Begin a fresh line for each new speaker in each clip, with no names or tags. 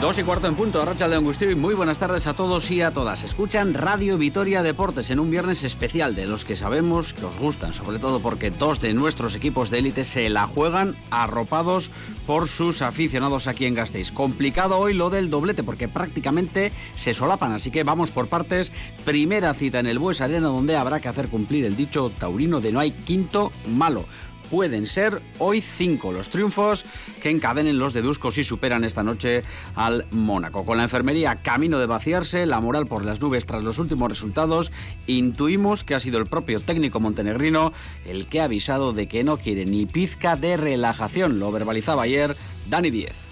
Dos y cuarto en punto, Racha de Angustio y muy buenas tardes a todos y a todas. Escuchan Radio Vitoria Deportes en un viernes especial de los que sabemos que os gustan, sobre todo porque dos de nuestros equipos de élite se la juegan arropados por sus aficionados aquí en Gasteiz. Complicado hoy lo del doblete porque prácticamente se solapan, así que vamos por partes. Primera cita en el Bues Arena donde habrá que hacer cumplir el dicho taurino de no hay quinto malo pueden ser hoy cinco los triunfos que encadenen los deduscos y superan esta noche al Mónaco. Con la enfermería camino de vaciarse, la moral por las nubes tras los últimos resultados, intuimos que ha sido el propio técnico montenegrino el que ha avisado de que no quiere ni pizca de relajación. Lo verbalizaba ayer Dani Díez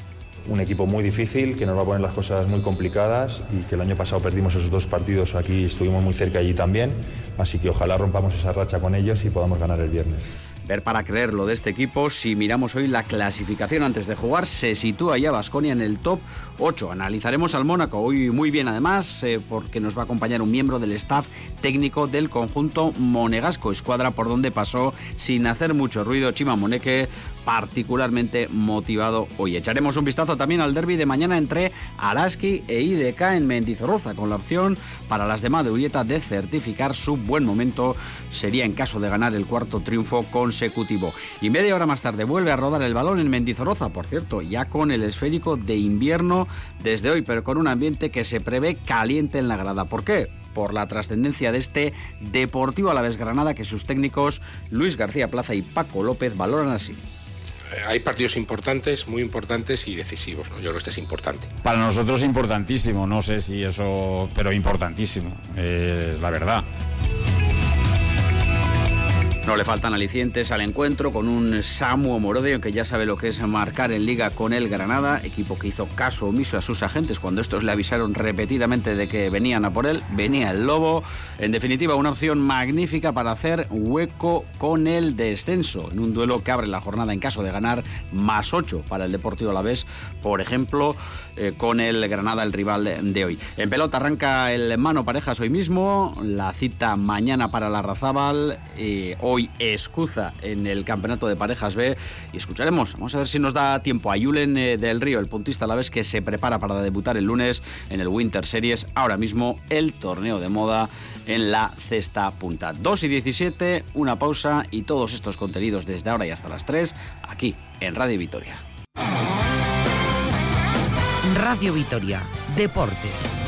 un equipo muy difícil que nos va a poner las cosas muy complicadas y que el año pasado perdimos esos dos partidos aquí, estuvimos muy cerca allí también, así que ojalá rompamos esa racha con ellos y podamos ganar el viernes.
Ver para creerlo de este equipo, si miramos hoy la clasificación antes de jugar, se sitúa ya Basconia en el top 8. Analizaremos al Mónaco hoy muy bien además, eh, porque nos va a acompañar un miembro del staff técnico del conjunto monegasco, escuadra por donde pasó sin hacer mucho ruido Chima Moneque, particularmente motivado hoy. Echaremos un vistazo también al derby de mañana entre Araski e IDK en Mendizorroza, con la opción para las demás de Urieta de certificar su buen momento. Sería en caso de ganar el cuarto triunfo consecutivo. Y media hora más tarde vuelve a rodar el balón en Mendizorroza, por cierto, ya con el esférico de invierno desde hoy, pero con un ambiente que se prevé caliente en la grada. ¿Por qué? por la trascendencia de este Deportivo a la vez Granada que sus técnicos Luis García Plaza y Paco López valoran así.
Eh, hay partidos importantes, muy importantes y decisivos. Yo creo que este es importante.
Para nosotros importantísimo, no sé si eso, pero importantísimo, es la verdad.
No le faltan alicientes al encuentro con un Samu Morodio que ya sabe lo que es marcar en liga con el Granada, equipo que hizo caso omiso a sus agentes cuando estos le avisaron repetidamente de que venían a por él, venía el Lobo. En definitiva, una opción magnífica para hacer hueco con el descenso, en un duelo que abre la jornada en caso de ganar más 8 para el Deportivo Alavés, por ejemplo, eh, con el Granada, el rival de hoy. En pelota arranca el mano parejas hoy mismo, la cita mañana para la Razábal, y hoy hoy Escuza en el Campeonato de Parejas B y escucharemos, vamos a ver si nos da tiempo a Julen eh, del Río, el puntista a la vez que se prepara para debutar el lunes en el Winter Series, ahora mismo el torneo de moda en la cesta punta. 2 y 17, una pausa y todos estos contenidos desde ahora y hasta las 3 aquí en Radio Vitoria.
Radio Vitoria, Deportes.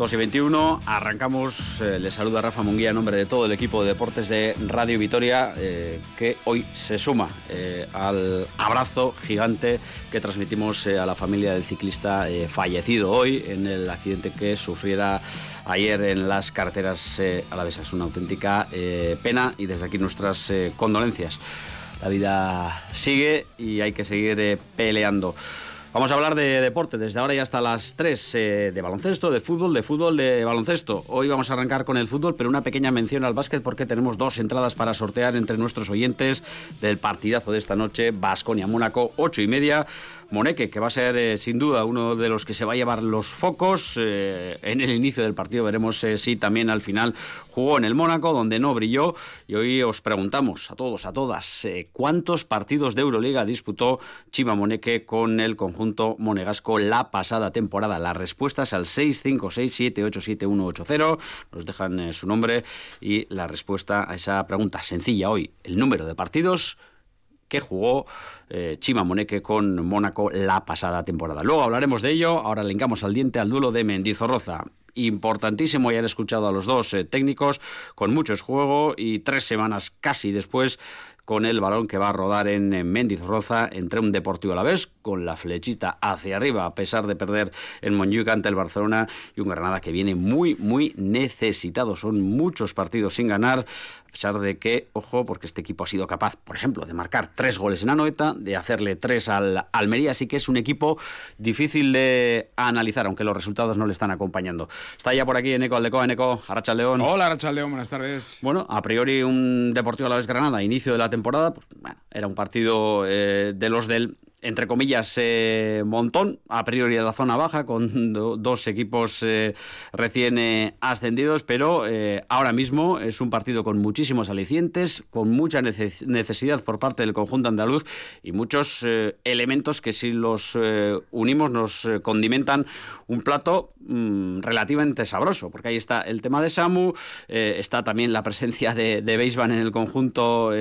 2 y 21, arrancamos. Eh, le saluda Rafa Munguía en nombre de todo el equipo de deportes de Radio Vitoria, eh, que hoy se suma eh, al abrazo gigante que transmitimos a la familia del ciclista fallecido hoy en el accidente que sufriera ayer en las carreteras a la vez. Es una auténtica pena y desde aquí nuestras condolencias. La vida sigue y hay que seguir peleando. Vamos a hablar de deporte desde ahora y hasta las 3, eh, de baloncesto, de fútbol, de fútbol, de baloncesto. Hoy vamos a arrancar con el fútbol, pero una pequeña mención al básquet porque tenemos dos entradas para sortear entre nuestros oyentes del partidazo de esta noche, Basconia-Mónaco, 8 y media. Moneque, que va a ser eh, sin duda uno de los que se va a llevar los focos. Eh, en el inicio del partido veremos eh, si también al final jugó en el Mónaco, donde no brilló. Y hoy os preguntamos a todos, a todas, ¿cuántos partidos de Euroliga disputó Chima Moneque con el conjunto monegasco la pasada temporada? Las respuestas al 656787180. Nos dejan su nombre y la respuesta a esa pregunta sencilla hoy, el número de partidos que jugó eh, Chima Moneque con Mónaco la pasada temporada. Luego hablaremos de ello, ahora linkamos al diente al duelo de Mendizorroza importantísimo haber escuchado a los dos eh, técnicos con muchos juego y tres semanas casi después con el balón que va a rodar en Mendizorroza entre un Deportivo a la vez con la flechita hacia arriba a pesar de perder en Montjuic ante el Barcelona y un Granada que viene muy muy necesitado. Son muchos partidos sin ganar a pesar de que, ojo, porque este equipo ha sido capaz, por ejemplo, de marcar tres goles en Anoeta, de hacerle tres al Almería, así que es un equipo difícil de analizar, aunque los resultados no le están acompañando. Está ya por aquí Eneco Aldecoa, Eneco, Arracha León.
Hola, Arracha León, buenas tardes.
Bueno, a priori un Deportivo a la vez Granada, inicio de la temporada, pues, bueno, era un partido eh, de los del entre comillas, eh, montón, a priori en la zona baja, con dos equipos eh, recién eh, ascendidos, pero ahora mismo es un partido con muchísimos alicientes, con mucha necesidad por parte del conjunto andaluz y muchos elementos que si los unimos nos condimentan un plato mm, relativamente sabroso, porque ahí está el tema de Samu, está también la presencia de, de Beisban en el conjunto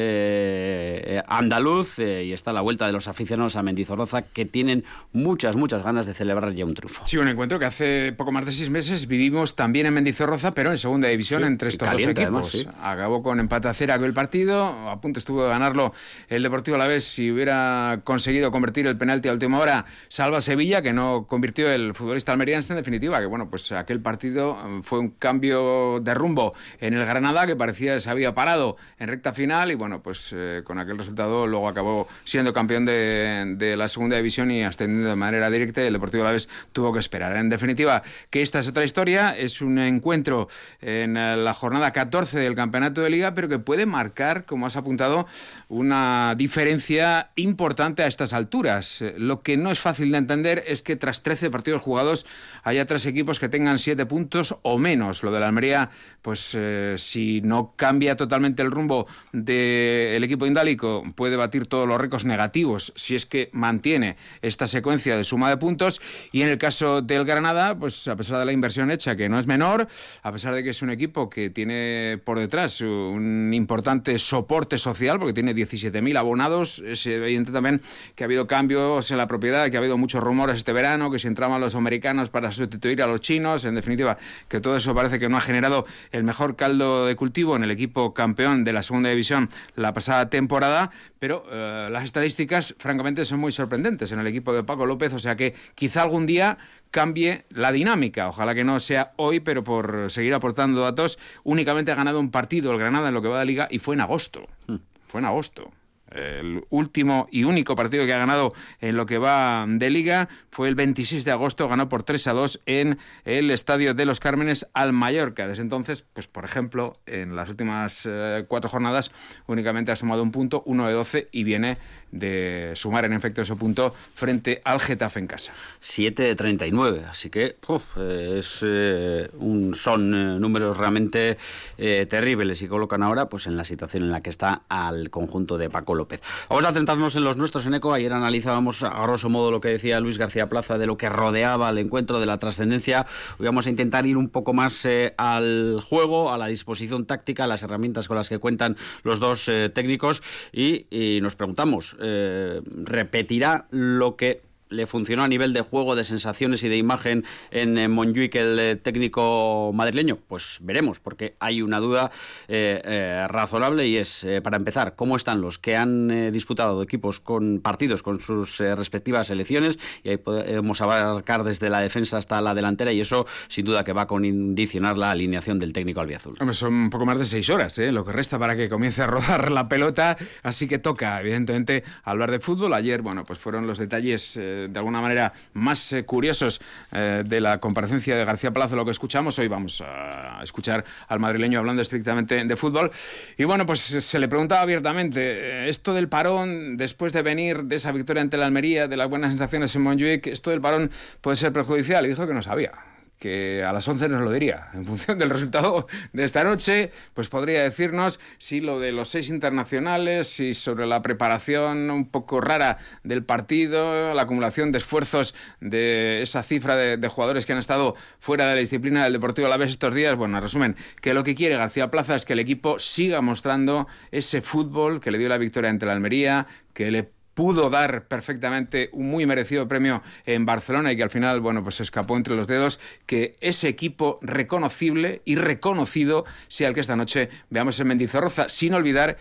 andaluz y está la vuelta de los aficionados a Mendizorroza que tienen muchas, muchas ganas de celebrar ya un triunfo.
Sí, un encuentro que hace poco más de seis meses vivimos también en Mendizorroza, pero en segunda división entre estos dos equipos. Acabó con empate a cero el partido, a punto estuvo de ganarlo el Deportivo a la vez si hubiera conseguido convertir el penalti a última hora, salva Sevilla, que no convirtió el futbolista almeriense en definitiva, que bueno, pues aquel partido eh, fue un cambio de rumbo en el Granada que parecía que se había parado en recta final y bueno, pues eh, con aquel resultado luego acabó siendo campeón de de la segunda división y ascendiendo de manera directa y el Deportivo Alavés tuvo que esperar. En definitiva, que esta es otra historia, es un encuentro en la jornada 14 del Campeonato de Liga, pero que puede marcar, como has apuntado, una diferencia importante a estas alturas. Lo que no es fácil de entender es que tras 13 partidos jugados haya tres equipos que tengan 7 puntos o menos. Lo de la Almería, pues eh, si no cambia totalmente el rumbo del equipo indálico, puede batir todos los récords negativos, si es que mantiene esta secuencia de suma de puntos. Y en el caso del Granada, pues a pesar de la inversión hecha, que no es menor, a pesar de que es un equipo que tiene por detrás un importante soporte social, porque tiene 17.000 abonados, es evidente también que ha habido cambios en la propiedad, que ha habido muchos rumores este verano, que si entraban los americanos para sustituir a los chinos, en definitiva, que todo eso parece que no ha generado el mejor caldo de cultivo en el equipo campeón de la segunda división la pasada temporada, pero eh, las estadísticas, francamente, son muy sorprendentes en el equipo de Paco López, o sea que quizá algún día cambie la dinámica. Ojalá que no sea hoy, pero por seguir aportando datos, únicamente ha ganado un partido el Granada en lo que va de liga y fue en agosto. Hmm. Fue en agosto. El último y único partido que ha ganado en lo que va de liga fue el 26 de agosto, ganó por 3 a 2 en el Estadio de los Cármenes al Mallorca. Desde entonces, pues por ejemplo, en las últimas eh, cuatro jornadas únicamente ha sumado un punto, uno de 12 y viene de sumar en efecto ese punto frente al Getafe en casa.
7 de 39, así que es, eh, un, son eh, números realmente terribles y colocan ahora pues en la situación en la que está al conjunto de Paco López. Vamos a centrarnos en los nuestros en ECO. Ayer analizábamos a grosso modo lo que decía Luis García Plaza de lo que rodeaba el encuentro, de la trascendencia. Hoy vamos a intentar ir un poco más eh, al juego, a la disposición táctica, a las herramientas con las que cuentan los dos eh, técnicos y, nos preguntamos, eh, ¿repetirá lo que le funcionó a nivel de juego, de sensaciones y de imagen en, en Montjuic el eh, técnico madrileño? Pues veremos, porque hay una duda eh, eh, razonable y es, para empezar, ¿cómo están los que han disputado equipos con partidos con sus respectivas selecciones? Y ahí podemos abarcar desde la defensa hasta la delantera y eso sin duda que va a condicionar la alineación del técnico albiazul.
son un poco más de seis horas, lo que resta para que comience a rodar la pelota, así que toca, evidentemente, hablar de fútbol. Ayer, bueno, pues fueron los detalles de alguna manera más eh, curiosos eh, de la comparecencia de García Palacio, lo que escuchamos. Hoy vamos a escuchar al madrileño hablando estrictamente de fútbol. Y bueno, pues se le preguntaba abiertamente, eh, esto del parón, después de venir de esa victoria ante la Almería, de las buenas sensaciones en Montjuic, esto del parón puede ser perjudicial. Y dijo que no sabía que a las 11 nos lo diría. En función del resultado de esta noche, pues podría decirnos si lo de los seis internacionales, si sobre la preparación un poco rara del partido, la acumulación de esfuerzos de esa cifra de, jugadores que han estado fuera de la disciplina del Deportivo a la vez estos días. Bueno, en resumen, que lo que quiere García Plaza es que el equipo siga mostrando ese fútbol que le dio la victoria ante la Almería, que le pudo dar perfectamente un muy merecido premio en Barcelona y que al final, bueno, pues escapó entre los dedos, que ese equipo reconocible y reconocido sea el que esta noche veamos en Mendizorroza, sin olvidar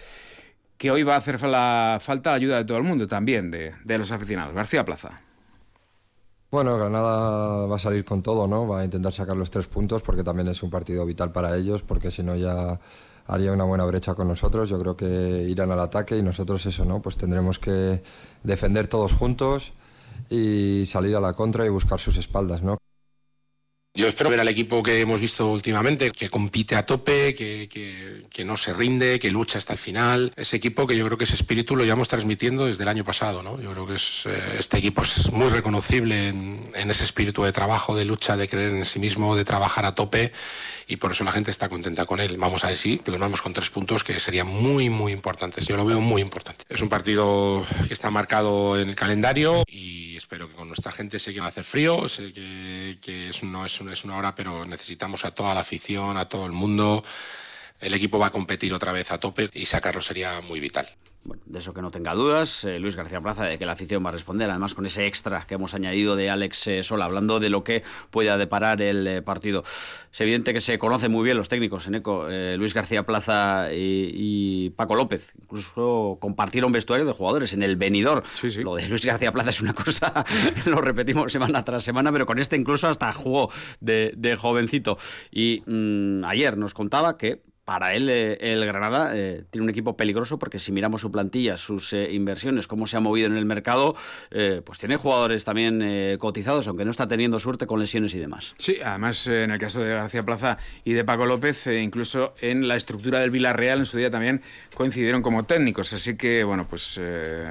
que hoy va a hacer falta la ayuda de todo el mundo también, de, de los aficionados. García Plaza.
Bueno, Granada va a salir con todo, ¿no? Va a intentar sacar los tres puntos porque también es un partido vital para ellos, porque si no ya haría una buena brecha con nosotros. Yo creo que irán al ataque y nosotros eso, ¿no? Pues tendremos que defender todos juntos y salir a la contra y buscar sus espaldas, ¿no?
Yo espero ver al equipo que hemos visto últimamente, que compite a tope, que, que, no se rinde, que lucha hasta el final. Ese equipo que yo creo que ese espíritu lo llevamos transmitiendo desde el año pasado. ¿no? Yo creo que es, eh, este equipo es muy reconocible en, en, ese espíritu de trabajo, de lucha, de creer en sí mismo, de trabajar a tope y por eso la gente está contenta con él. Vamos a decir, pero vamos con tres puntos que serían muy, muy importantes. Yo lo veo muy importante. Es un partido que está marcado en el calendario y espero que con nuestra gente sé que va a hacer frío, sé que, que es, no es, es una hora, pero necesitamos a toda la afición, a todo el mundo. El equipo va a competir otra vez a tope y sacarlo sería muy vital.
Bueno, de eso que no tenga dudas, eh, Luis García Plaza, de que la afición va a responder, además con ese extra que hemos añadido de Alex eh, Sola, hablando de lo que pueda deparar el eh, partido. Es evidente que se conocen muy bien los técnicos en ECO, Luis García Plaza y, Paco López, incluso compartieron vestuario de jugadores en el venidor. Lo de Luis García Plaza es una cosa, lo repetimos semana tras semana, pero con este incluso hasta jugó de, jovencito. Y mm, ayer nos contaba que para él eh, el Granada eh, tiene un equipo peligroso porque si miramos su plantilla, sus eh, inversiones, cómo se ha movido en el mercado, pues tiene jugadores también cotizados, aunque no está teniendo suerte con lesiones y demás.
Sí, además en el caso de García Plaza y de Paco López, incluso en la estructura del Villarreal en su día también coincidieron como técnicos, así que bueno, pues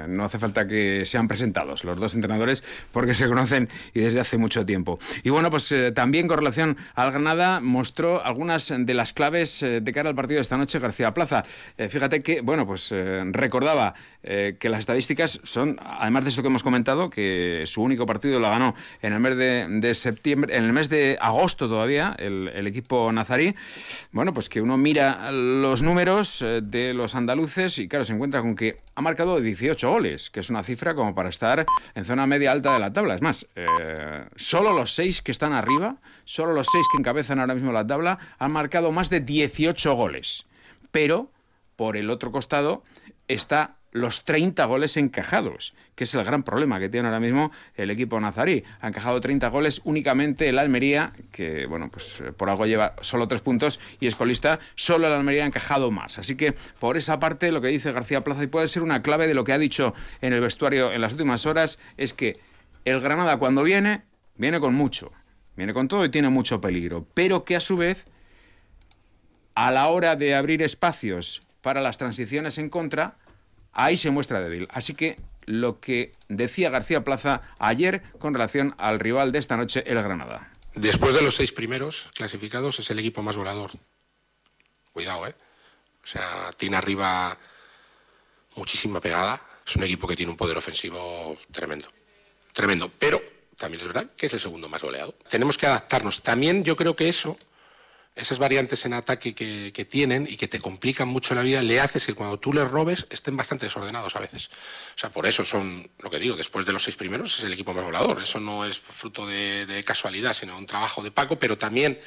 no hace falta que sean presentados los dos entrenadores porque se conocen y desde hace mucho tiempo. Y bueno, pues también con relación al Granada mostró algunas de las claves de cara al partido de esta noche García Plaza. Eh, fíjate que, bueno, pues eh, recordaba eh, que las estadísticas son, además de esto que hemos comentado, que su único partido lo ganó en el mes de, septiembre, en el mes de agosto todavía, el, el, equipo nazarí. Bueno, pues que uno mira los números de los andaluces y claro, se encuentra con que ha marcado 18 goles, que es una cifra como para estar en zona media alta de la tabla. Es más, solo los seis que están arriba, solo los seis que encabezan ahora mismo la tabla, han marcado más de 18 goles. Pero, por el otro costado, está los 30 goles encajados, que es el gran problema que tiene ahora mismo el equipo nazarí. Ha encajado 30 goles únicamente el Almería, que bueno, pues eh, por algo lleva solo tres puntos y es colista, solo el Almería ha encajado más. Así que por esa parte lo que dice García Plaza y puede ser una clave de lo que ha dicho en el vestuario en las últimas horas es que el Granada cuando viene, viene con mucho, viene con todo y tiene mucho peligro, pero que a su vez a la hora de abrir espacios para las transiciones en contra, ahí se muestra débil. Así que lo que decía García Plaza ayer con relación al rival de esta noche, el Granada.
Después de los seis primeros clasificados, es el equipo más volador. Cuidado, ¿eh? O sea, tiene arriba muchísima pegada. Es un equipo que tiene un poder ofensivo tremendo. Tremendo. Pero también es verdad que es el segundo más goleado. Tenemos que adaptarnos. También yo creo que eso esas variantes en ataque que, tienen y que te complican mucho la vida, le haces que cuando tú les robes estén bastante desordenados a veces. O sea, por eso son, lo que digo, después de los seis primeros es el equipo más volador. Eso no es fruto de, casualidad, sino un trabajo de Paco, pero también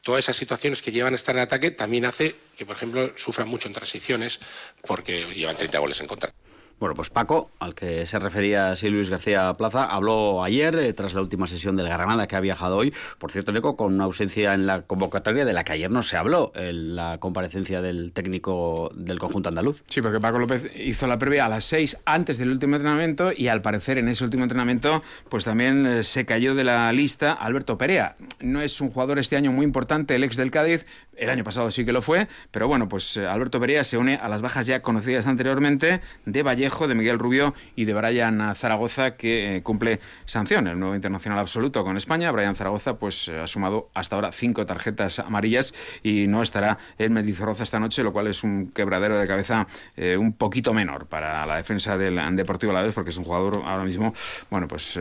todas esas situaciones que llevan a estar en ataque también hace que, por ejemplo, sufran mucho en transiciones porque llevan 30 goles en contra.
Bueno, pues Paco, al que se refería así Luis García Plaza, habló ayer, eh, tras la última sesión del Granada, que ha viajado hoy, por cierto, Neco, con una ausencia en la convocatoria de la que ayer no se habló, en la comparecencia del técnico del conjunto andaluz.
Sí, porque Paco López hizo la previa a las seis antes del último entrenamiento y al parecer en ese último entrenamiento pues también eh, se cayó de la lista Alberto Perea. No es un jugador este año muy importante, el ex del Cádiz, el año pasado sí que lo fue, pero bueno, pues eh, Alberto Perea se une a las bajas ya conocidas anteriormente de Vallejo de Miguel Rubio y de Brian Zaragoza, que eh, cumple sanción, el nuevo internacional absoluto con España. Brian Zaragoza pues eh, ha sumado hasta ahora cinco tarjetas amarillas y no estará en Mendizorroza esta noche, lo cual es un quebradero de cabeza eh, un poquito menor para la defensa del Deportivo La Vez, porque es un jugador ahora mismo, bueno, pues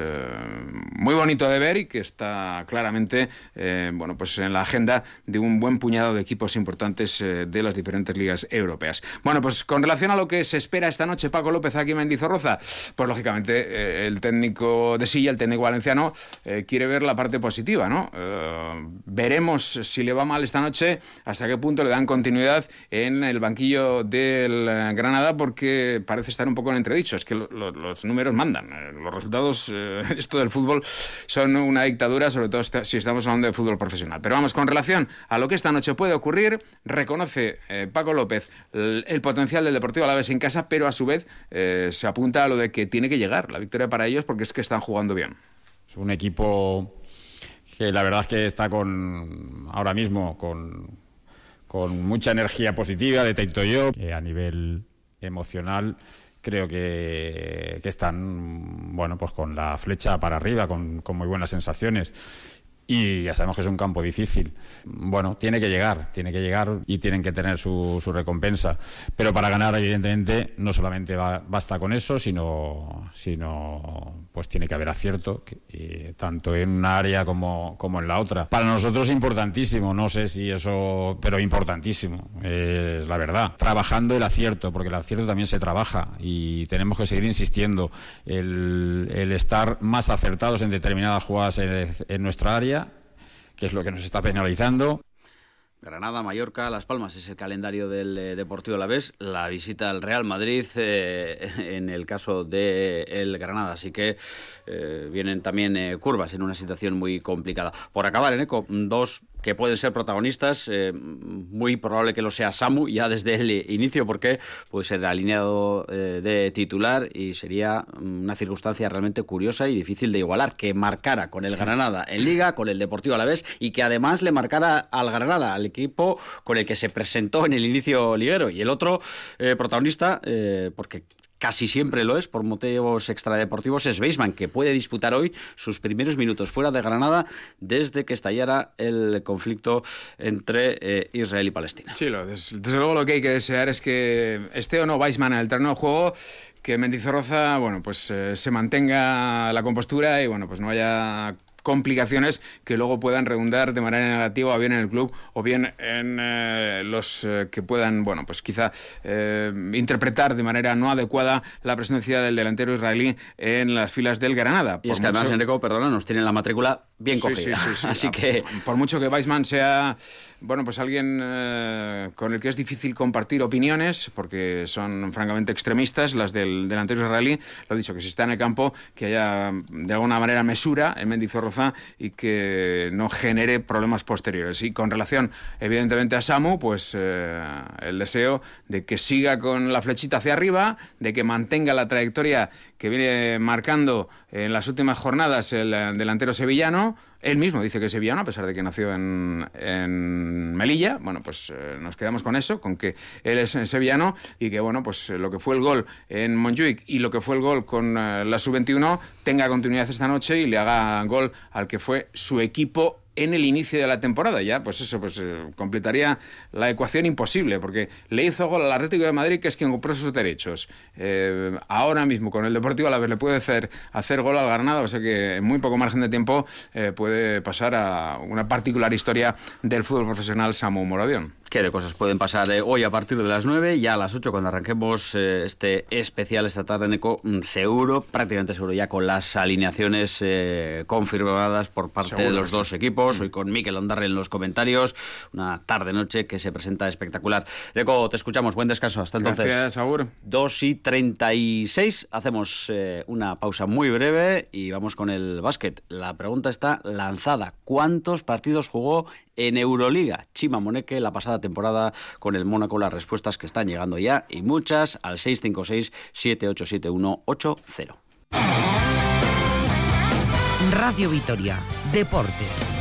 muy bonito de ver y que está claramente, bueno, pues en la agenda de un buen puñado de equipos importantes de las diferentes ligas europeas. Bueno, pues con relación a lo que se espera esta noche, Paco López aquí en Mendizorroza? Pues lógicamente eh, el técnico de Silla, el técnico valenciano, eh, quiere ver la parte positiva, ¿no? Eh, veremos si le va mal esta noche, hasta qué punto le dan continuidad en el banquillo del Granada, porque parece estar un poco en entredicho. Es que los números mandan. Los resultados, esto del fútbol, son una dictadura, sobre todo si estamos hablando de fútbol profesional. Pero vamos, con relación a lo que esta noche puede ocurrir, reconoce Paco López el, potencial del Deportivo a la vez en casa, pero a su vez se apunta a lo de que tiene que llegar la victoria para ellos porque es que están jugando bien.
Es un equipo que la verdad es que está con ahora mismo con, con mucha energía positiva, detecto yo, que a nivel emocional creo que, que, están bueno pues con la flecha para arriba, con, con muy buenas sensaciones y ya sabemos que es un campo difícil. Bueno, tiene que llegar, tiene que llegar y tienen que tener su, recompensa. Pero para ganar, evidentemente, no solamente basta con eso, sino, sino pues tiene que haber acierto, tanto en una área como, como en la otra. Para nosotros es importantísimo, no sé si eso, pero importantísimo, es la verdad. Trabajando el acierto, porque el acierto también se trabaja y tenemos que seguir insistiendo. El, el estar más acertados en determinadas jugadas en nuestra área que es lo que nos está penalizando.
Granada, Mallorca, Las Palmas es el calendario del eh, Deportivo Alavés, la visita al Real Madrid eh, en el caso de el Granada, así que eh, vienen también curvas en una situación muy complicada. Por acabar, en Eco, dos que pueden ser protagonistas, eh, muy probable que lo sea Samu ya desde el inicio porque puede ser alineado eh, de titular y sería una circunstancia realmente curiosa y difícil de igualar, que marcara con el Granada en Liga, con el Deportivo a la vez y que además le marcara al Granada, al equipo con el que se presentó en el inicio liguero. Y el otro eh, protagonista, porque casi siempre lo es por motivos extradeportivos, es Beisman, que puede disputar hoy sus primeros minutos fuera de Granada desde que estallara el conflicto entre eh, Israel y Palestina.
Sí, desde, luego lo que hay que desear es que esté o no Weisman en el terreno de juego, que Mendizorroza, bueno, pues eh, se mantenga la compostura y bueno, pues no haya complicaciones que luego puedan redundar de manera negativa o bien en el club o bien en eh, los eh, que puedan, bueno, pues quizá eh, interpretar de manera no adecuada la presencia del delantero israelí en las filas del Granada.
Y es que además, Enrico, perdona, nos tiene la matrícula bien cogida. Así que...
Por mucho que Weissman sea, bueno, pues alguien con el que es difícil compartir opiniones, porque son francamente extremistas las del delantero israelí, lo he dicho, que si está en el campo, que haya de alguna manera mesura en Mendizorro y que no genere problemas posteriores. Y con relación, evidentemente, a Samu, pues eh, el deseo de que siga con la flechita hacia arriba, de que mantenga la trayectoria que viene marcando en las últimas jornadas el eh, delantero sevillano. Él mismo dice que es sevillano, a pesar de que nació en, Melilla. Bueno, pues eh, nos quedamos con eso, con que él es sevillano y que, bueno, pues lo que fue el gol en Montjuic y lo que fue el gol con la Sub-21 tenga continuidad esta noche y le haga gol al que fue su equipo en el inicio de la temporada. Ya, pues eso, pues eh, completaría la ecuación imposible, porque le hizo gol al Atlético de Madrid, que es quien compró sus derechos. Eh, ahora mismo, con el Deportivo a la vez, le puede hacer, hacer gol al Granada, o sea que en muy poco margen de tiempo eh, puede pasar a una particular historia del fútbol profesional Samu Moradión
qué de cosas pueden pasar hoy a partir de las 9 y a las 8 cuando arranquemos este especial esta tarde en ECO, mm, seguro, prácticamente seguro ya con las alineaciones confirmadas por parte de los dos equipos. Hoy con Miquel Ondarre en los comentarios. Una tarde-noche que se presenta espectacular. ECO, te escuchamos. Buen descanso. Hasta entonces.
Gracias, Agur.
2 y 36. Hacemos una pausa muy breve y vamos con el básquet. La pregunta está lanzada. ¿Cuántos partidos jugó en Euroliga. Chima Moneque la pasada temporada con el Mónaco, las respuestas que están llegando ya y muchas al 656-787180.
Radio Vitoria, Deportes.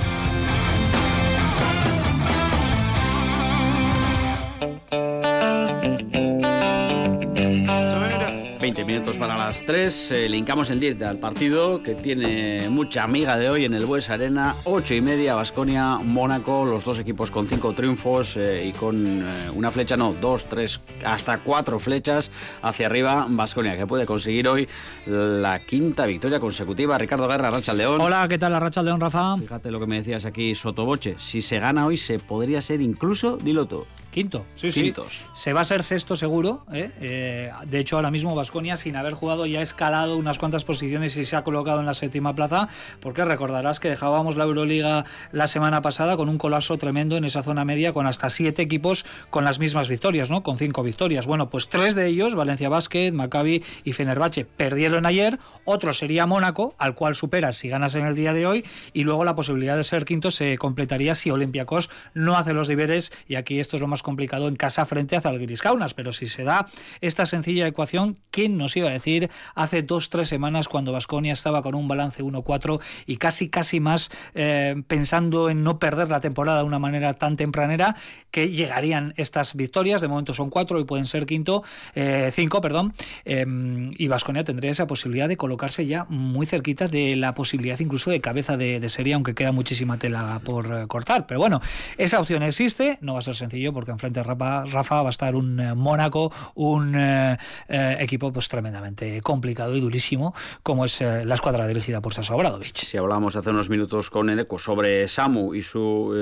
20 minutos para las 3. Eh, linkamos el 10 al partido que tiene mucha amiga de hoy en el Bues Arena. 8 y media, Basconia, Mónaco, los dos equipos con 5 triunfos eh, y con eh, una flecha, no, dos, tres, hasta cuatro flechas hacia arriba. Basconia que puede conseguir hoy la quinta victoria consecutiva. Ricardo Guerra, Racha León.
Hola, ¿qué tal la Racha León, Rafa?
Fíjate lo que me decías aquí, Sotoboche. Si se gana hoy, se podría ser incluso, dilo todo.
Quinto, sí, sí. Se va a ser sexto seguro. ¿eh? Eh, de hecho, ahora mismo Vasconia, sin haber jugado, ya ha escalado unas cuantas posiciones y se ha colocado en la séptima plaza. Porque recordarás que dejábamos la Euroliga la semana pasada con un colapso tremendo en esa zona media, con hasta siete equipos con las mismas victorias, ¿no? Con cinco victorias. Bueno, pues tres de ellos, Valencia Basket, Maccabi y Fenerbahce, perdieron ayer. Otro sería Mónaco, al cual superas si ganas en el día de hoy. Y luego la posibilidad de ser quinto se completaría si Olympiacos no hace los deberes. Y aquí esto es lo más complicado en casa frente a Zalgiris Kaunas, pero si se da esta sencilla ecuación, ¿quién nos iba a decir hace dos, tres semanas cuando Vasconia estaba con un balance 1-4 y casi, casi más eh, pensando en no perder la temporada de una manera tan tempranera que llegarían estas victorias? De momento son cuatro y pueden ser quinto, eh, cinco, perdón, em, y Vasconia tendría esa posibilidad de colocarse ya muy cerquita de la posibilidad incluso de cabeza de, serie, aunque queda muchísima tela por eh, cortar. Pero bueno, esa opción existe, no va a ser sencillo porque enfrente Rafa, Rafa va a estar un eh, Mónaco, un eh, eh, equipo pues tremendamente complicado y durísimo, como es la escuadra dirigida por Sasa Obradovic.
Si hablábamos hace unos minutos con Eneco sobre Samu y su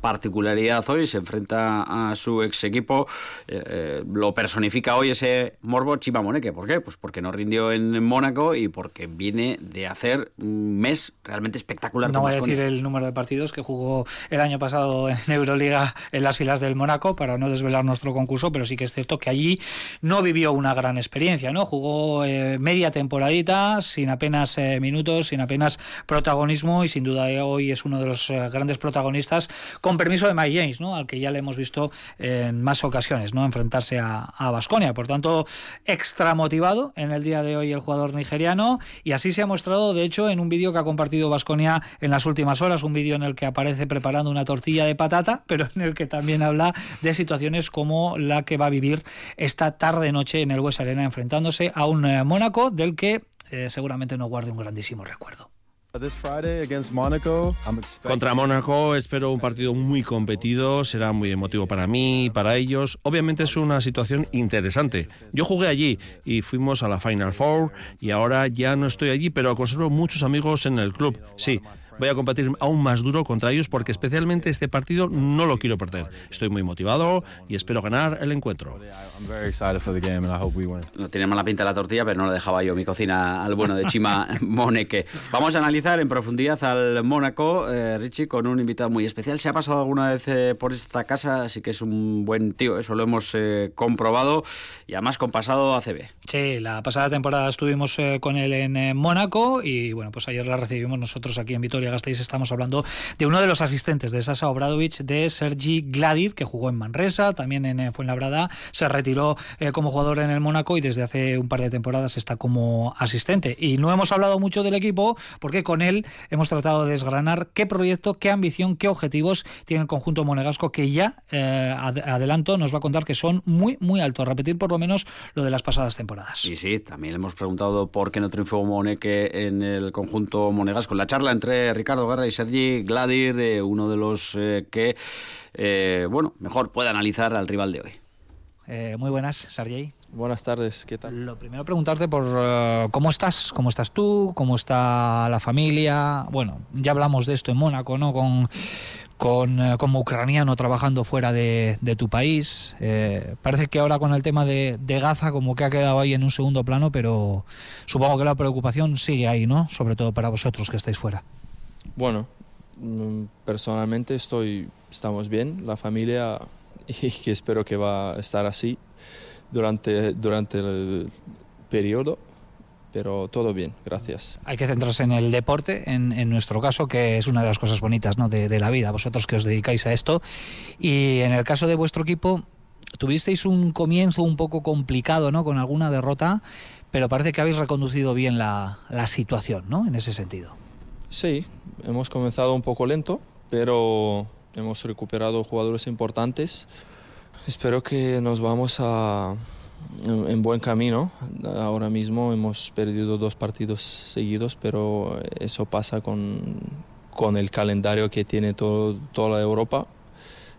particularidad hoy, se enfrenta a su ex equipo, lo personifica hoy ese Morbo Chimamoneque. ¿Por qué? Pues porque no rindió en Mónaco y porque viene de hacer un mes realmente espectacular.
No voy a decir el número de partidos que jugó el año pasado en Euroliga en las filas del Mónaco, para no desvelar nuestro concurso, pero sí que es cierto que allí no vivió una gran experiencia, ¿no? Jugó eh, media temporadita, sin apenas eh, minutos, sin apenas protagonismo y sin duda hoy es uno de los eh, grandes protagonistas, con permiso de Mike James, ¿no? Al que ya le hemos visto en más ocasiones, ¿no? Enfrentarse a Basconia. Por tanto, extra motivado en el día de hoy el jugador nigeriano y así se ha mostrado, de hecho, en un vídeo que ha compartido Basconia en las últimas horas, un vídeo en el que aparece preparando una tortilla de patata, pero en el que también habla de situaciones como la que va a vivir esta tarde-noche en el West Arena enfrentándose a un eh, Mónaco del que eh, seguramente no guarde un grandísimo recuerdo.
Contra Mónaco espero un partido muy competido, será muy emotivo para mí y para ellos. Obviamente es una situación interesante. Yo jugué allí y fuimos a la Final Four y ahora ya no estoy allí, pero conservo muchos amigos en el club. Sí, voy a competir aún más duro contra ellos porque especialmente este partido no lo quiero perder. Estoy muy motivado y espero ganar el encuentro.
No tiene mala pinta la tortilla, pero no le dejaba yo mi cocina al bueno de Chima Moneque. Vamos a analizar en profundidad al Mónaco, eh, Richie, con un invitado muy especial. ¿Se ha pasado alguna vez eh, por esta casa? Así que es un buen tío, eso lo hemos eh, comprobado y además con pasado ACB.
Sí, la pasada temporada estuvimos con él en Mónaco y bueno, pues ayer la recibimos nosotros aquí en Vitoria Estamos hablando de uno de los asistentes de Sasa Obradovic, de Sergi Gladir, que jugó en Manresa, también en eh, Fuenlabrada, se retiró eh, como jugador en el Mónaco y desde hace un par de temporadas está como asistente. Y no hemos hablado mucho del equipo porque con él hemos tratado de desgranar qué proyecto, qué ambición, qué objetivos tiene el conjunto monegasco que ya, eh, adelanto, nos va a contar que son muy, muy altos. Repetir por lo menos lo de las pasadas temporadas.
Y sí, también hemos preguntado por qué no triunfó Moneque en el conjunto monegasco. La charla entre Ricardo Guerra y Sergi Gladir, eh, uno de los eh, que, eh, bueno, mejor puede analizar al rival de
hoy. muy buenas, Sergi.
Buenas tardes, ¿qué tal?
Lo primero preguntarte por cómo estás, cómo estás tú, cómo está la familia. Bueno, ya hablamos de esto en Mónaco, ¿no? Con, con, como ucraniano trabajando fuera de, tu país. parece que ahora con el tema de, de, Gaza como que ha quedado ahí en un segundo plano, pero supongo que la preocupación sigue ahí, ¿no? Sobre todo para vosotros que estáis fuera.
Bueno, mm, personalmente estoy, estamos bien, la familia, y que espero que va a estar así durante, durante el periodo, pero todo bien, gracias.
Hay que centrarse en el deporte, en, nuestro caso, que es una de las cosas bonitas ¿no? de, de la vida, vosotros que os dedicáis a esto. Y en el caso de vuestro equipo, tuvisteis un comienzo un poco complicado, ¿no? Con alguna derrota, pero parece que habéis reconducido bien la, la situación, ¿no? En ese sentido.
Sí, hemos comenzado un poco lento, pero hemos recuperado jugadores importantes. Espero que nos vamos a, en buen camino. Ahora mismo hemos perdido dos partidos seguidos, pero eso pasa con, con el calendario que tiene toda Europa.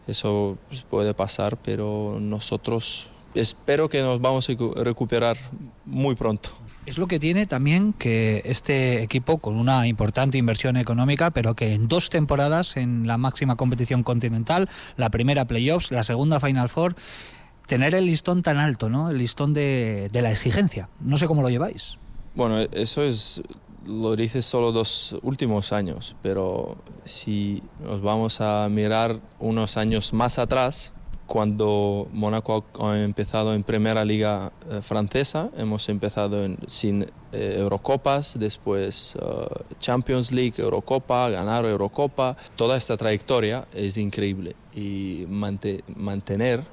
Eso puede pasar, pero nosotros espero que nos vamos a recuperar muy pronto.
Es lo que tiene también que este equipo, con una importante inversión económica, pero que en dos temporadas en la máxima competición continental, la primera playoffs, la segunda Final Four, tener el listón tan alto, ¿no? El listón de, de la exigencia. No sé cómo lo lleváis.
Bueno, eso es lo dices solo los últimos años, pero si nos vamos a mirar unos años más atrás, cuando Mónaco ha empezado en Primera Liga eh, Francesa, hemos empezado sin eh, Eurocopas, después eh, Champions League, Eurocopa, ganar Eurocopa. Toda esta trayectoria es increíble y mantener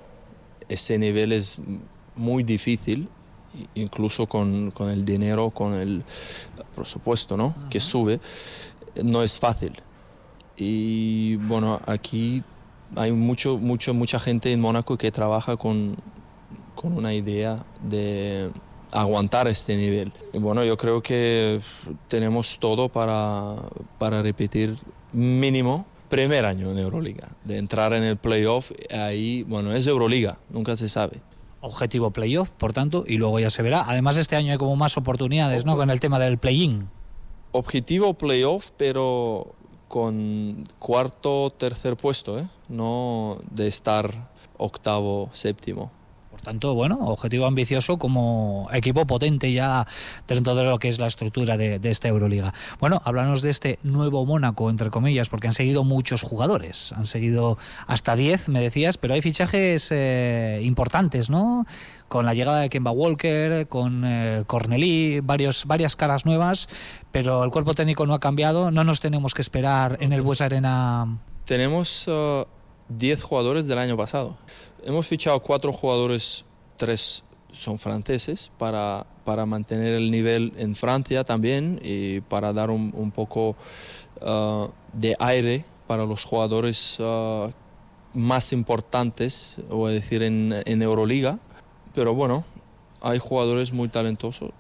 ese nivel es muy difícil incluso con, con, el dinero, con el presupuesto ¿no? que sube, no es fácil. Y bueno, aquí hay mucho, mucho, mucha gente en Mónaco que trabaja con, con una idea de aguantar este nivel. Y bueno, yo creo que tenemos todo para, para repetir mínimo primer año en Euroliga, de entrar en el playoff, ahí, bueno, es Euroliga, nunca se sabe
objetivo playoff, por tanto, y luego ya se verá. Además, este año hay como más oportunidades, ¿no? Con el tema del play-in.
Objetivo playoff, pero con cuarto, tercer puesto, ¿eh? No de estar octavo, séptimo.
Por tanto, bueno, objetivo ambicioso como equipo potente ya dentro de lo que es la estructura de, esta Euroliga. Bueno, háblanos de este nuevo Mónaco, entre comillas, porque han seguido muchos jugadores. Han seguido hasta 10, me decías, pero hay fichajes eh, importantes, ¿no? Con la llegada de Kemba Walker, con eh, Cornelí, varios, varias caras nuevas, pero el cuerpo técnico no ha cambiado. No nos tenemos que esperar en el Bues Arena.
Tenemos 10 uh, jugadores del año pasado. Hemos fichado cuatro jugadores, tres son franceses, para, para mantener el nivel en Francia también y para dar un, poco uh, de aire para los jugadores uh, más importantes, voy a decir, en, en Euroliga. Pero bueno, hay jugadores muy talentosos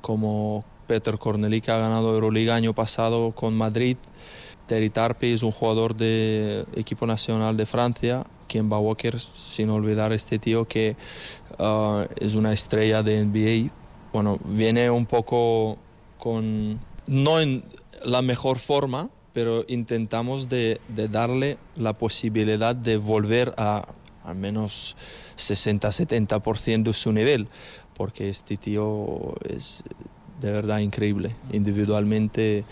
como Peter Corneli que ha ganado Euroliga año pasado con Madrid. Terry Tarpe es un jugador de equipo nacional de Francia Kemba Walker, sin olvidar este tío que uh, es una estrella de NBA. Bueno, viene un poco con, no en la mejor forma, pero intentamos de, darle la posibilidad de volver a al menos 60-70% de su nivel, porque este tío es de verdad increíble. Individualmente,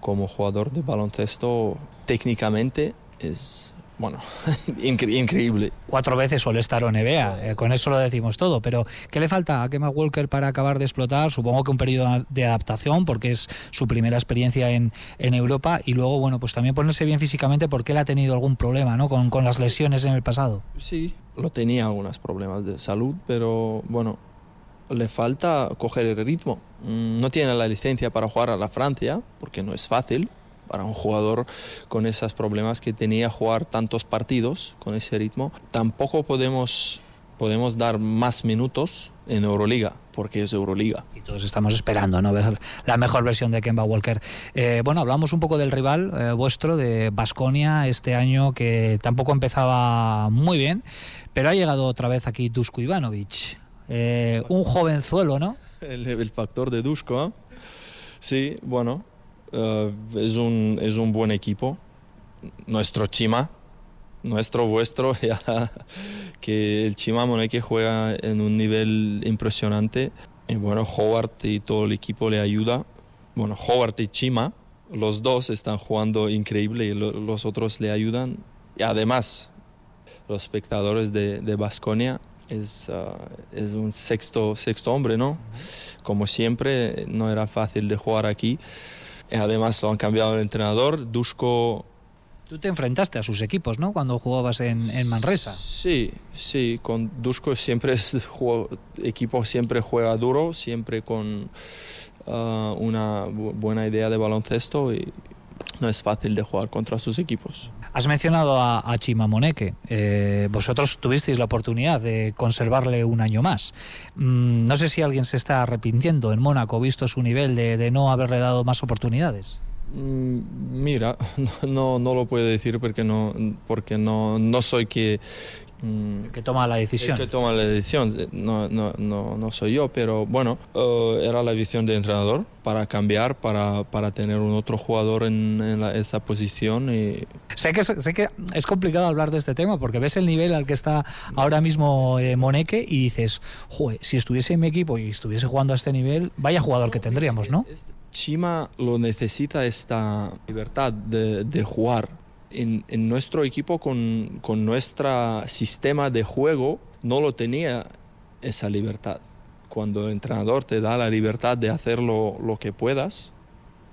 como jugador de baloncesto, técnicamente es bueno, increíble.
Cuatro veces suele estar o NBA, eh, con eso lo decimos todo, pero ¿qué le falta a Kemba Walker para acabar de explotar? Supongo que un periodo de adaptación, porque es su primera experiencia en, en Europa, y luego, bueno, pues también ponerse bien físicamente porque él ha tenido algún problema, ¿no? Con, con las lesiones en el pasado.
Sí, lo tenía algunos problemas de salud, pero bueno, le falta coger el ritmo. Mm, no tiene la licencia para jugar a la Francia, porque no es fácil para un jugador con esos problemas que tenía jugar tantos partidos con ese ritmo. Tampoco podemos, podemos dar más minutos en Euroliga, porque es Euroliga.
Y todos estamos esperando, ¿no? Ver la mejor versión de Kemba Walker. Eh, bueno, hablamos un poco del rival eh, vuestro, de Basconia, este año que tampoco empezaba muy bien, pero ha llegado otra vez aquí Dusko Ivanovic. Eh, un jovenzuelo, ¿no?
El, factor de Dusko, Sí, bueno, eh, es, un, es un buen equipo. Nuestro Chima, nuestro, vuestro, que el Chima que juega en un nivel impresionante. Y bueno, Howard y todo el equipo le ayuda. Bueno, Howard y Chima, los dos están jugando increíble y los otros le ayudan. Y además, los espectadores de Basconia es, uh, es un sexto, sexto hombre, ¿no? Como siempre, no era fácil de jugar aquí. Además lo han cambiado el entrenador. Dusko...
Tú te enfrentaste a sus equipos, ¿no? Cuando jugabas en, en Manresa.
Sí, sí. Con Dusko siempre es equipo siempre juega duro, siempre con uh, una buena idea de baloncesto y no es fácil de jugar contra sus equipos.
Has mencionado a, a Chima eh, vosotros tuvisteis la oportunidad de conservarle un año más. Mm, no sé si alguien se está arrepintiendo en Mónaco, visto su nivel de, no haberle dado más oportunidades.
Mm, mira, no, no lo puedo decir porque no, porque no, no soy que
Mm, que toma la decisión.
que toma la decisión, no, no, no, no soy yo, pero bueno, eh, era la visión del entrenador para cambiar, para, para tener un otro jugador en, esa posición. Y...
Sé, que, sé que es complicado hablar de este tema porque ves el nivel al que está ahora mismo eh, Moneque y dices, Joder, si estuviese en mi equipo y estuviese jugando a este nivel, vaya jugador que tendríamos, ¿no?
Chima lo necesita esta libertad de, de jugar en, nuestro equipo con, con nuestro sistema de juego no lo tenía esa libertad. Cuando el entrenador te da la libertad de hacer lo, que puedas,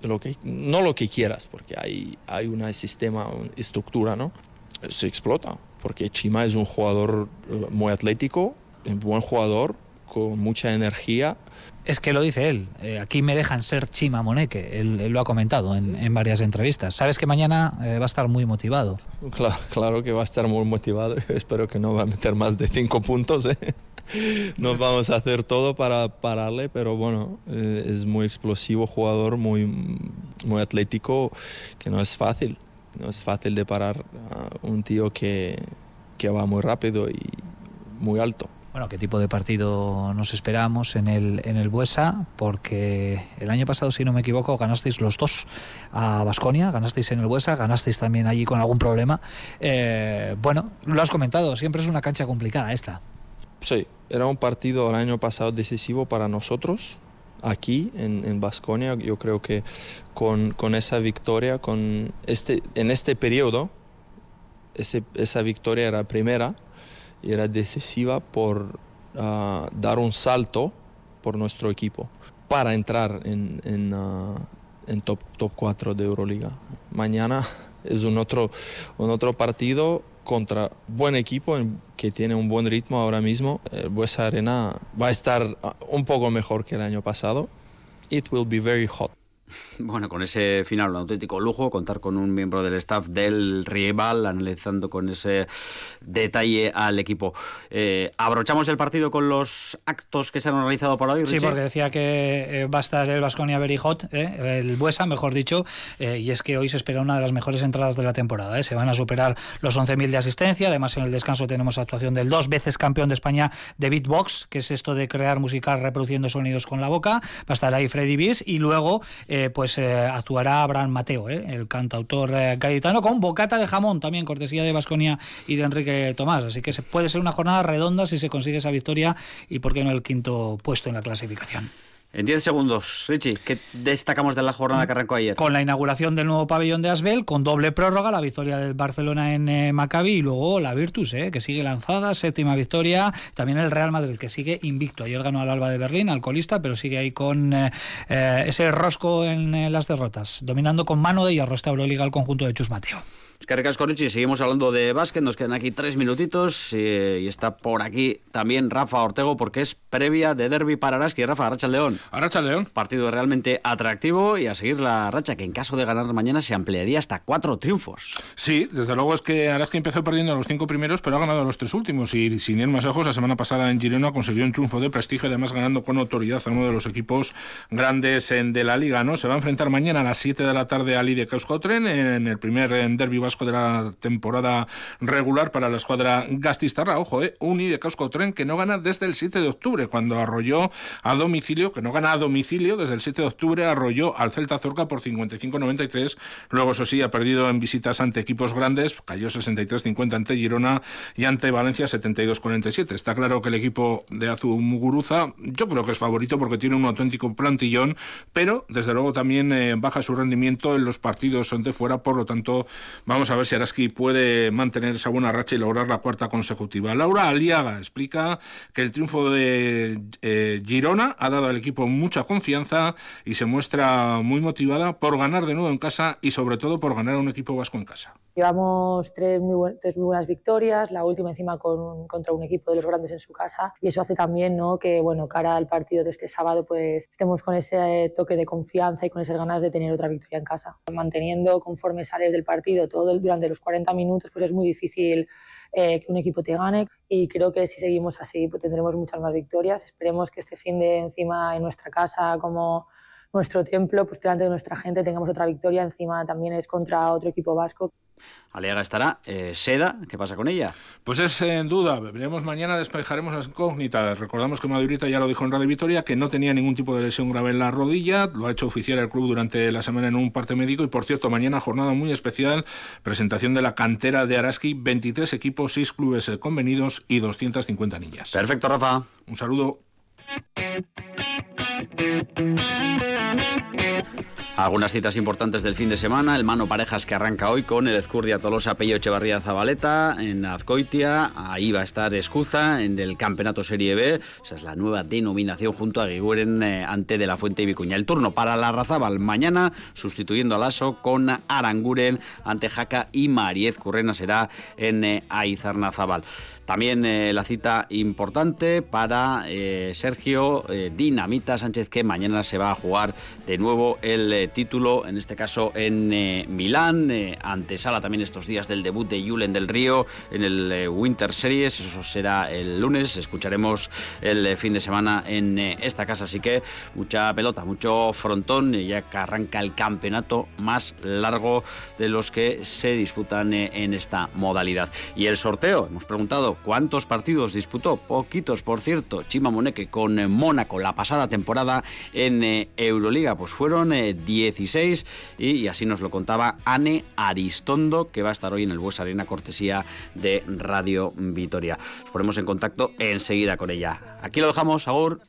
lo que, no lo que quieras, porque hay, hay un sistema, una estructura, ¿no? Se explota, porque Chima es un jugador eh, muy atlético, un buen jugador, con mucha energía,
es que lo dice él. Eh, aquí me dejan ser Chima Moneque. Él, lo ha comentado en, varias entrevistas. Sabes que mañana eh, va a estar muy motivado.
Claro, claro, que va a estar muy motivado. Espero que no va a meter más de cinco puntos. ¿eh? Nos vamos a hacer todo para pararle, pero bueno, es muy explosivo jugador, muy, muy atlético, que no es fácil. No es fácil de parar a un tío que, que va muy rápido y muy alto.
Bueno, ¿qué tipo de partido nos esperamos en el, en el Buesa? Porque el año pasado, si no me equivoco, ganasteis los dos a Basconia, ganasteis en el Buesa, ganasteis también allí con algún problema. Eh, bueno, lo has comentado, siempre es una cancha complicada esta.
Sí, era un partido el año pasado decisivo para nosotros. Aquí en Basconia, yo creo que con, con, esa victoria, con este, en este periodo, ese, esa victoria era primera era decisiva por ah, dar un salto por nuestro equipo para entrar en, en, uh, en top, top 4 de Euroliga. Mañana es un otro, un otro partido contra buen equipo que tiene un buen ritmo ahora mismo. El Buesa Arena va a estar un poco mejor que el año pasado. It will be very hot.
Bueno, con ese final, un auténtico lujo, contar con un miembro del staff del rival, analizando con ese detalle al equipo. Eh, ¿Abrochamos el partido con los actos que se han realizado por hoy?
Sí, porque decía que eh, va a estar el Vasconia Very Hot, eh, el Buesa, mejor dicho, y es que hoy se espera una de las mejores entradas de la temporada. Se van a superar los 11.000 de asistencia, además en el descanso tenemos actuación del dos veces campeón de España de Beatbox, que es esto de crear música reproduciendo sonidos con la boca. Va a estar ahí Freddy Bis y luego pues eh, actuará Abraham Mateo, eh, el cantautor eh, gaditano, con bocata de jamón, también cortesía de Vasconia y de Enrique Tomás. Así que puede ser una jornada redonda si se consigue esa victoria y, por qué no, el quinto puesto en la clasificación.
En 10 segundos, Richie, ¿qué destacamos de la jornada que arrancó ayer?
Con la inauguración del nuevo pabellón de Asbel, con doble prórroga, la victoria del Barcelona en eh, Maccabi y luego la Virtus, eh, que sigue lanzada, séptima victoria. También el Real Madrid, que sigue invicto. Ayer ganó al Alba de Berlín, alcoholista, pero sigue ahí con eh, ese rosco en las derrotas, dominando con mano de hierro esta Euroliga al conjunto de Chus Mateo.
Caricas Corichi, seguimos hablando de básquet, nos quedan aquí tres minutitos y está por aquí también Rafa Ortego porque es previa de Derby para Araski. Rafa, Racha León.
Aracha León.
Partido realmente atractivo y a seguir la racha que en caso de ganar mañana se ampliaría hasta cuatro triunfos.
Sí, desde luego es que Araski empezó perdiendo los cinco primeros pero ha ganado los tres últimos y sin ir más lejos la semana pasada en Girona consiguió un triunfo de prestigio además ganando con autoridad a uno de los equipos grandes de la liga. ¿no? Se va a enfrentar mañana a las 7 de la tarde al de Causcotren en el primer Derby de la temporada regular para la escuadra gastistarra. Ojo, eh, un de Casco Tren que no gana desde el 7 de octubre, cuando arrolló a domicilio, que no gana a domicilio desde el 7 de octubre, arrolló al Celta Zorca por 55-93. Luego, eso sí, ha perdido en visitas ante equipos grandes, cayó 63-50 ante Girona y ante Valencia 72-47. Está claro que el equipo de Azu Muguruza, yo creo que es favorito porque tiene un auténtico plantillón, pero desde luego también eh, baja su rendimiento en los partidos de fuera, por lo tanto, vamos a ver si Araski puede mantener esa buena racha y lograr la cuarta consecutiva. Laura Aliaga explica que el triunfo de eh, Girona ha dado al equipo mucha confianza y se muestra muy motivada por ganar de nuevo en casa y sobre todo por ganar a un equipo vasco en casa.
Llevamos tres muy, tres muy buenas victorias, la última encima con, contra un equipo de los grandes en su casa y eso hace también ¿no? que bueno, cara al partido de este sábado pues estemos con ese toque de confianza y con esas ganas de tener otra victoria en casa. Manteniendo conforme sales del partido todo el, durante los 40 minutos pues es muy difícil eh, que un equipo te gane y creo que si seguimos así pues tendremos muchas más victorias. Esperemos que este fin de encima en nuestra casa como nuestro templo, pues delante de nuestra gente tengamos otra victoria. Encima también es contra otro equipo vasco
Aliaga estará. Eh, Seda, ¿qué pasa con ella?
Pues es en duda. Veremos mañana, despejaremos las incógnitas. Recordamos que Madurita ya lo dijo en Radio Vitoria, que no tenía ningún tipo de lesión grave en la rodilla. Lo ha hecho oficial el club durante la semana en un parte médico. Y por cierto, mañana jornada muy especial. Presentación de la cantera de Araski. 23 equipos, 6 clubes convenidos y 250 niñas.
Perfecto, Rafa.
Un saludo.
Algunas citas importantes del fin de semana, el Mano Parejas que arranca hoy con el Ezcurdia Tolosa Pello Echevarría Zabaleta, en Azcoitia, ahí va a estar Escuza, en el Campeonato Serie B, esa es la nueva denominación junto a Guiguren eh, ante de la Fuente y Vicuña. El turno para la Razabal mañana, sustituyendo a Lasso con Aranguren ante Jaca y Mariez Currena será en eh, Aizarnazabal. También eh, la cita importante para eh, Sergio Dinamita Sánchez, que mañana se va a jugar de nuevo el título, en este caso en Milán, antesala también estos días del debut de Julen del Río en el Winter Series, eso será el lunes, escucharemos el fin de semana en esta casa, así que mucha pelota, mucho frontón, ya que arranca el campeonato más largo de los que se disputan en esta modalidad. Y el sorteo, hemos preguntado ¿Cuántos partidos disputó? Poquitos, por cierto. Chima Moneque con eh, Mónaco la pasada temporada en eh, Euroliga. Pues fueron 16 eh, y, así nos lo contaba Anne Aristondo, que va a estar hoy en el Bues Arena, cortesía de Radio Vitoria. Nos ponemos en contacto enseguida con ella. Aquí lo dejamos, Agur.